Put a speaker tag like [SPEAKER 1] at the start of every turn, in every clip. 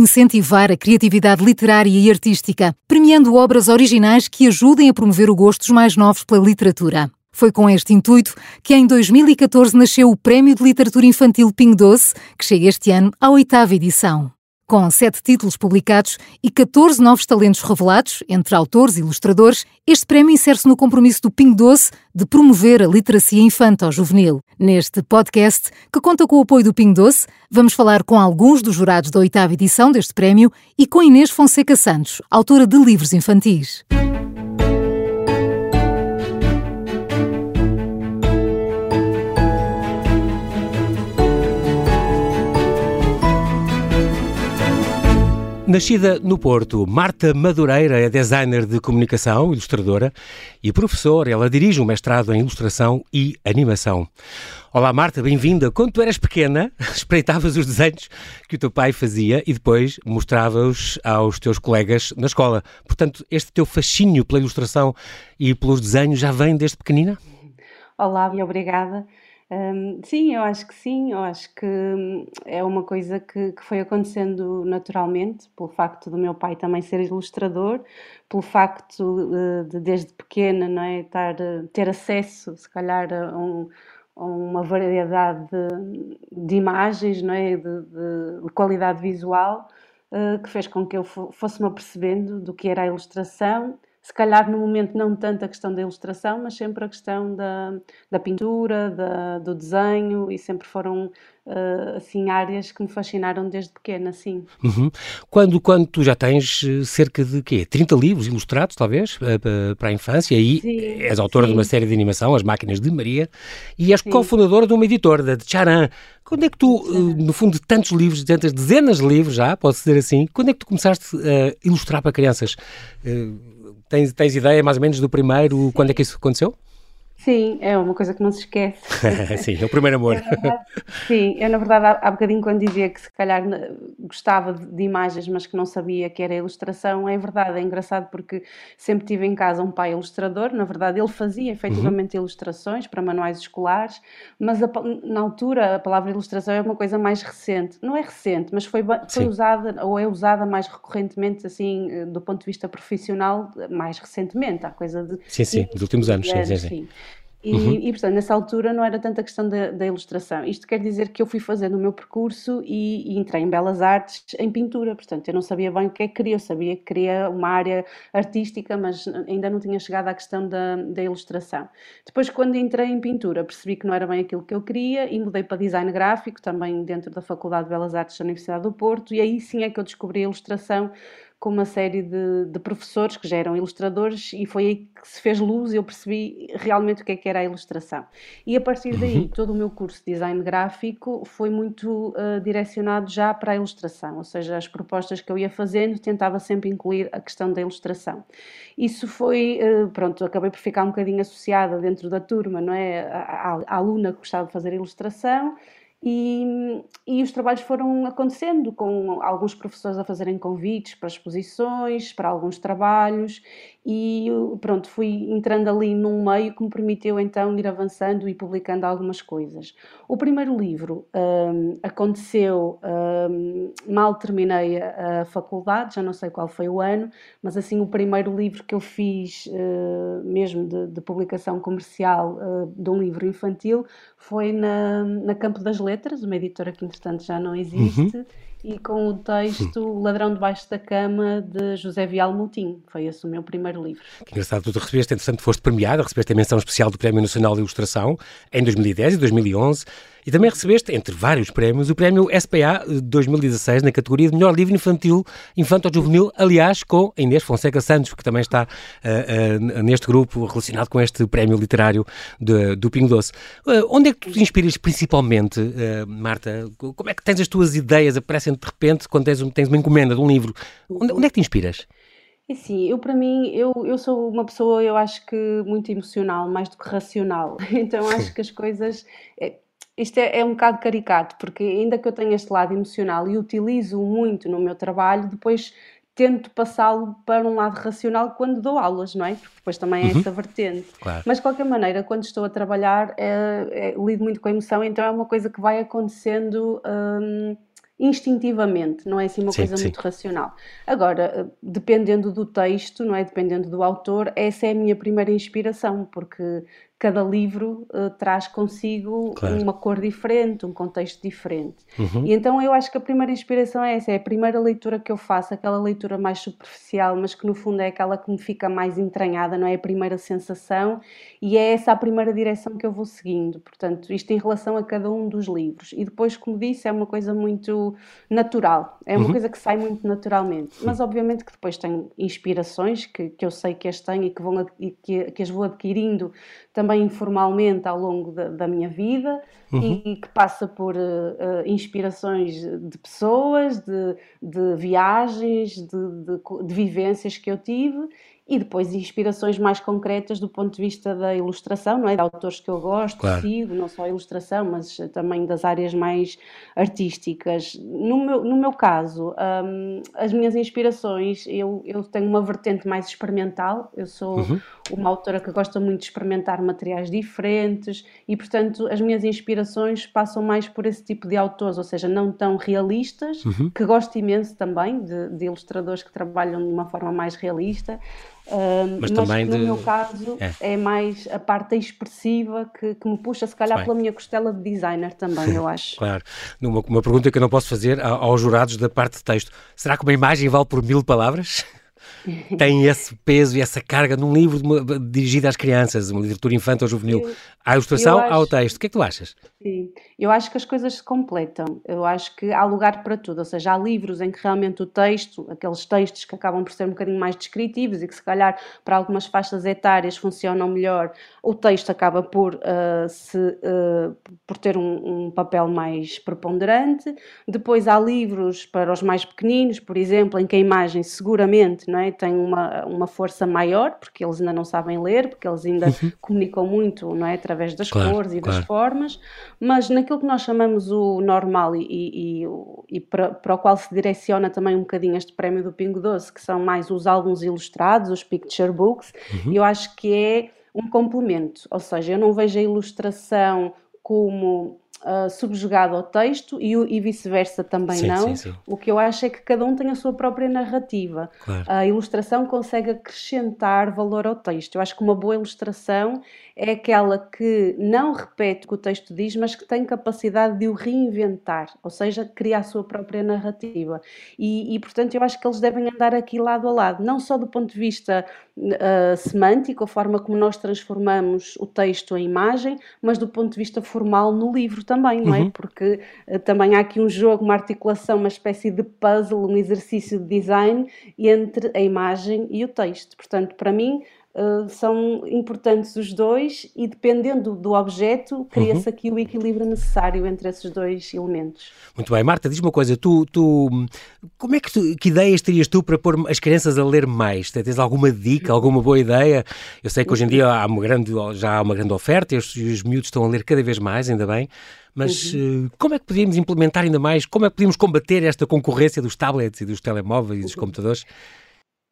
[SPEAKER 1] incentivar a criatividade literária e artística, premiando obras originais que ajudem a promover o gosto dos mais novos pela literatura. Foi com este intuito que em 2014 nasceu o Prémio de Literatura Infantil Ping Doce, que chega este ano à oitava edição. Com sete títulos publicados e 14 novos talentos revelados, entre autores e ilustradores, este prémio insere-se no compromisso do Ping Doce de promover a literacia infanto-juvenil. Neste podcast, que conta com o apoio do Ping Doce, vamos falar com alguns dos jurados da oitava edição deste prémio e com Inês Fonseca Santos, autora de livros infantis.
[SPEAKER 2] Nascida no Porto, Marta Madureira é designer de comunicação, ilustradora e professora. Ela dirige um mestrado em ilustração e animação. Olá Marta, bem-vinda. Quando tu eras pequena, espreitavas os desenhos que o teu pai fazia e depois mostrava-os aos teus colegas na escola. Portanto, este teu fascínio pela ilustração e pelos desenhos já vem desde pequenina?
[SPEAKER 3] Olá e obrigada. Sim, eu acho que sim, eu acho que hum, é uma coisa que, que, foi acontecendo naturalmente, pelo facto do meu pai também ser ilustrador, pelo facto de, de desde pequena não é, estar, ter acesso, se calhar, a, um, a uma variedade de, de, imagens, não é, de, de qualidade visual, uh, que fez com que eu fosse-me apercebendo do que era a ilustração se calhar no momento não tanto a questão da ilustração, mas sempre a questão da, da pintura, da, do desenho, e sempre foram uh, assim áreas que me fascinaram desde pequena, sim.
[SPEAKER 2] Uhum. Quando, quando tu já tens eh, cerca de quê? 30 livros ilustrados, talvez, eh, para a infância, e sim, és autora sim. de uma série de animação, As Máquinas de Maria, e és cofundadora de uma editora, da Charan. Quando é que tu, no fundo de tantos livros, de tantas dezenas de livros já, pode ser assim, quando é que tu começaste a ilustrar para crianças? Tens, tens ideia mais ou menos do primeiro, quando é que isso aconteceu?
[SPEAKER 3] Sim, é uma coisa que não se esquece.
[SPEAKER 2] sim, é o primeiro amor.
[SPEAKER 3] Verdade, sim, eu na verdade há, há bocadinho quando dizia que se calhar gostava de imagens, mas que não sabia que era ilustração, é verdade, é engraçado porque sempre tive em casa um pai ilustrador, na verdade ele fazia efetivamente uhum. ilustrações para manuais escolares, mas a, na altura a palavra ilustração é uma coisa mais recente. Não é recente, mas foi, foi usada ou é usada mais recorrentemente assim eh, do ponto de vista profissional mais recentemente, há coisa de...
[SPEAKER 2] Sim, sim, dos últimos anos, sim, sim. sim.
[SPEAKER 3] E, uhum. e, portanto, nessa altura não era tanta questão da, da, ilustração. Isto quer dizer que eu fui fazendo o meu percurso e, e, entrei em Belas Artes em pintura. Portanto, eu não sabia bem o que é que queria. Eu sabia que queria uma área artística, mas ainda não tinha chegado à questão da, da ilustração. Depois, quando entrei em pintura, percebi que não era bem aquilo que eu queria e mudei para design gráfico, também dentro da Faculdade de Belas Artes da Universidade do Porto. E aí sim é que eu descobri a ilustração com uma série de, de, professores que já eram ilustradores e foi aí que se fez luz e eu percebi realmente o que é que era a ilustração. E a partir daí, uhum. todo o meu curso de design gráfico foi muito uh, direcionado já para a ilustração, ou seja, as propostas que eu ia fazendo tentava sempre incluir a questão da ilustração. Isso foi, uh, pronto, acabei por ficar um bocadinho associada dentro da turma, não é? A, a, a aluna que gostava de fazer ilustração, e, e, os trabalhos foram acontecendo, com alguns professores a fazerem convites para exposições, para alguns trabalhos, e pronto, fui entrando ali num meio que me permitiu então ir avançando e publicando algumas coisas. O primeiro livro um, aconteceu, um, mal terminei a, faculdade, já não sei qual foi o ano, mas assim o primeiro livro que eu fiz, uh, mesmo de, de, publicação comercial uh, de um livro infantil, foi na, na Campo das Letras, uma editora que entretanto já não existe, uhum. e com o texto O Ladrão Debaixo da Cama, de José Vial Moutinho. Foi esse o meu primeiro livro.
[SPEAKER 2] Que engraçado, tu recebeste, entretanto, foste premiada, recebeste a menção especial do Prémio Nacional de Ilustração em 2010 e 2011. E também recebeste, entre vários prémios, o prémio SPA 2016 na categoria de melhor livro infantil, infanto-juvenil, aliás, com Inês Fonseca Santos, que também está uh, uh, neste grupo relacionado com este prémio literário de, do Pingo Doce. Uh, onde é que tu te inspiras principalmente, Marta? Como é que tens as tuas ideias, aparecem de repente quando tens, tens uma encomenda de um livro? Onde, onde é que te inspiras?
[SPEAKER 3] É sim, eu para mim, eu, eu sou uma pessoa, eu acho que muito emocional, mais do que racional. Então acho que as coisas. Isto é, é, um bocado caricato, porque ainda que eu tenha este lado emocional e utilizo muito no meu trabalho, depois tento passá-lo para um lado racional quando dou aulas, não é? Porque depois também é uhum. essa vertente. Claro. Mas de qualquer maneira, quando estou a trabalhar, é, é, lido muito com a emoção, então é uma coisa que vai acontecendo. Hum, instintivamente, não é assim uma sim, coisa sim. muito racional. Agora, dependendo do texto, não é? Dependendo do autor, essa é a minha primeira inspiração, porque cada livro uh, traz consigo claro. uma cor diferente, um contexto diferente. Uhum. E então eu acho que a primeira inspiração é essa, é a primeira leitura que eu faço, aquela leitura mais superficial, mas que no fundo é aquela que me fica mais entranhada, não é a primeira sensação, e é essa a primeira direção que eu vou seguindo. Portanto, isto em relação a cada um dos livros. E depois, como disse, é uma coisa muito natural, é uma uhum. coisa que sai muito naturalmente. Mas obviamente que depois tem inspirações que, que eu sei que as tenho e que, vão, e que, que as vou adquirindo também informalmente ao longo da, da minha vida uhum. e, que passa por uh, inspirações de pessoas, de, de viagens, de, de, de vivências que eu tive e depois inspirações mais concretas do ponto de vista da ilustração, não é? De autores que eu gosto, claro. sigo, não só a ilustração, mas também das áreas mais artísticas. No meu, no meu caso, um, as minhas inspirações, eu, eu tenho uma vertente mais experimental, eu sou uhum. uma autora que gosta muito de experimentar materiais diferentes e, portanto, as minhas inspirações passam mais por esse tipo de autores, ou seja, não tão realistas, uhum. que gosto imenso também de, de ilustradores que trabalham de uma forma mais realista, mas, mas também no de... meu caso é. é. mais a parte expressiva que, que me puxa, se calhar, Bem. pela minha costela de designer também, eu acho.
[SPEAKER 2] claro. Uma, uma pergunta que eu não posso fazer aos jurados da parte de texto: será que uma imagem vale por mil palavras? tem esse peso e essa carga num livro dirigido às crianças, uma literatura infantil ou juvenil. à ilustração, acho, ao texto. O que é que tu achas?
[SPEAKER 3] Sim, eu acho que as coisas se completam. Eu acho que há lugar para tudo. Ou seja, há livros em que realmente o texto, aqueles textos que acabam por ser um bocadinho mais descritivos e que se calhar para algumas faixas etárias funcionam melhor, o texto acaba por, uh, se, uh, por ter um, um papel mais preponderante. Depois há livros para os mais pequeninos, por exemplo, em que a imagem seguramente não é? têm uma, uma força maior, porque eles ainda não sabem ler, porque eles ainda uhum. comunicam muito não é? através das claro, cores e claro. das formas, mas naquilo que nós chamamos o normal e, e, e, e para, para, o qual se direciona também um bocadinho este prémio do Pingo Doce, que são mais os álbuns ilustrados, os picture books, uhum. eu acho que é um complemento, ou seja, eu não vejo a ilustração como uh, subjugado ao texto e, e vice-versa também sim, não. Sim, sim. O que eu acho é que cada um tem a sua própria narrativa. Claro. A ilustração consegue acrescentar valor ao texto. Eu acho que uma boa ilustração é aquela que não repete o que o texto diz, mas que tem capacidade de o reinventar, ou seja, cria a sua própria narrativa. E, e portanto, eu acho que eles devem andar aqui lado a lado, não só do ponto de vista uh, semântico, a forma como nós transformamos o texto em imagem, mas do ponto de vista formal no livro também, não é? Uhum. Porque uh, também há aqui um jogo, uma articulação, uma espécie de puzzle, um exercício de design entre a imagem e o texto. Portanto, para mim, Uh, são importantes os dois e dependendo do objeto cria-se uhum. aqui o equilíbrio necessário entre esses dois elementos.
[SPEAKER 2] Muito bem, Marta, diz uma coisa, tu, tu como é que, tu, que ideias terias tu para pôr as crianças a ler mais? Tens alguma dica, alguma boa ideia? Eu sei que hoje em dia há uma grande, já há uma grande oferta e os, os miúdos estão a ler cada vez mais, ainda bem, mas uhum. uh, como é que podíamos implementar ainda mais, como é que podíamos combater esta concorrência dos tablets e dos telemóveis e dos uhum. computadores?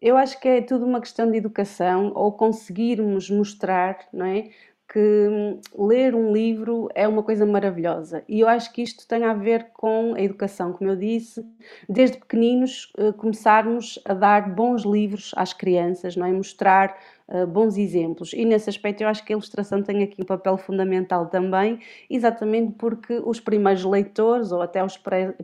[SPEAKER 3] Eu acho que é tudo uma questão de educação ou conseguirmos mostrar, não é? Que hum, ler um livro é uma coisa maravilhosa. E eu acho que isto tem a ver com a educação, como eu disse, desde pequeninos eh, começarmos a dar bons livros às crianças, não é? Mostrar uh, bons exemplos. E nesse aspecto eu acho que a ilustração tem aqui um papel fundamental também, exatamente porque os primeiros leitores ou até os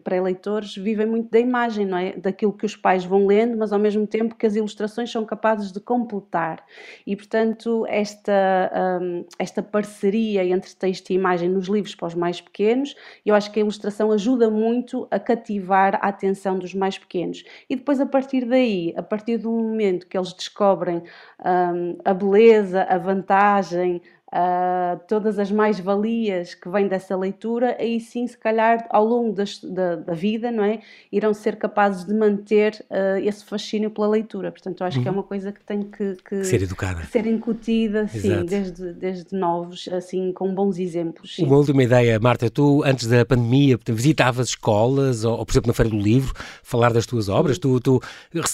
[SPEAKER 3] pré-leitores vivem muito da imagem, não é? Daquilo que os pais vão lendo, mas ao mesmo tempo que as ilustrações são capazes de completar. E portanto, esta, um, esta parceria entre texto e imagem nos livros para os mais pequenos, eu acho que a ilustração ajuda muito a cativar a atenção dos mais pequenos. E depois, a partir daí, a partir do momento que eles descobrem um, a beleza, a vantagem, uh, todas as mais-valias que vêm dessa leitura, aí sim, se calhar, ao longo das, da, da, vida, não é? Irão ser capazes de manter uh, esse fascínio pela leitura. Portanto, eu acho uhum. que é uhum. uma coisa que tem que, que,
[SPEAKER 2] ser educada,
[SPEAKER 3] que ser incutida, sim, desde, desde novos, assim, com bons exemplos. Sim.
[SPEAKER 2] Uma última ideia, Marta, tu, antes da pandemia, visitavas escolas, ou, ou, por exemplo, na Feira do Livro, falar das tuas obras, tu, tu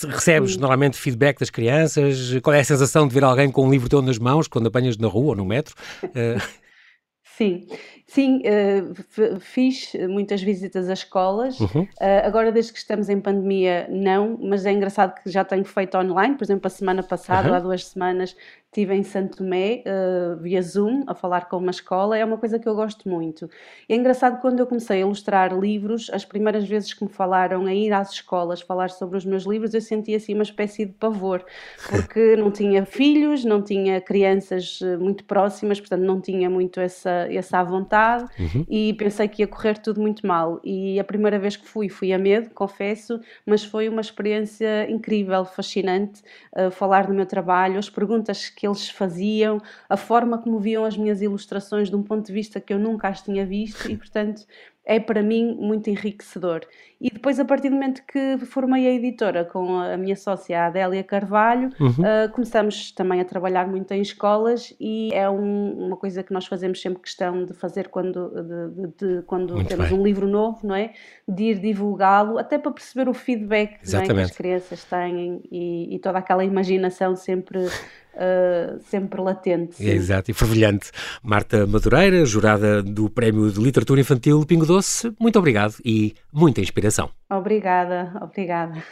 [SPEAKER 2] recebes sim. normalmente feedback das crianças, qual é a sensação de ver alguém com um livro teu nas mãos, quando apanhas na rua ou no metro?
[SPEAKER 3] Uh... Sim, Sim, uh, fiz muitas visitas a escolas. Uhum. Uh, agora, desde que estamos em pandemia, não, mas é engraçado que já tenho feito online. Por exemplo, a semana passada, uhum. há duas semanas, estive em Santo Tomé, uh, via Zoom, a falar com uma escola, é uma coisa que eu gosto muito. E é engraçado quando eu comecei a ilustrar livros, as primeiras vezes que me falaram a ir às escolas falar sobre os meus livros, eu sentia assim uma espécie de pavor, porque não tinha filhos, não tinha crianças muito próximas, portanto não tinha muito essa, essa vontade uhum. e pensei que ia correr tudo muito mal. E a primeira vez que fui, fui a medo, confesso, mas foi uma experiência incrível, fascinante, uh, falar do meu trabalho, as perguntas que que eles faziam, a forma como viam as minhas ilustrações de um ponto de vista que eu nunca as tinha visto e, portanto, é para mim muito enriquecedor. E depois, a partir do momento que formei a editora com a minha sócia, a Adélia Carvalho, uhum. uh, começamos também a trabalhar muito em escolas e é um, uma coisa que nós fazemos sempre questão de fazer quando, de, de, de, quando temos bem. um livro novo, não é? De ir divulgá-lo, até para perceber o feedback é? que as crianças têm e, e toda aquela imaginação sempre Uh, sempre latente.
[SPEAKER 2] É, exato, e fervilhante. Marta Madureira, jurada do Prémio de Literatura Infantil Pingo Doce, muito obrigado e muita inspiração.
[SPEAKER 3] Obrigada, obrigada.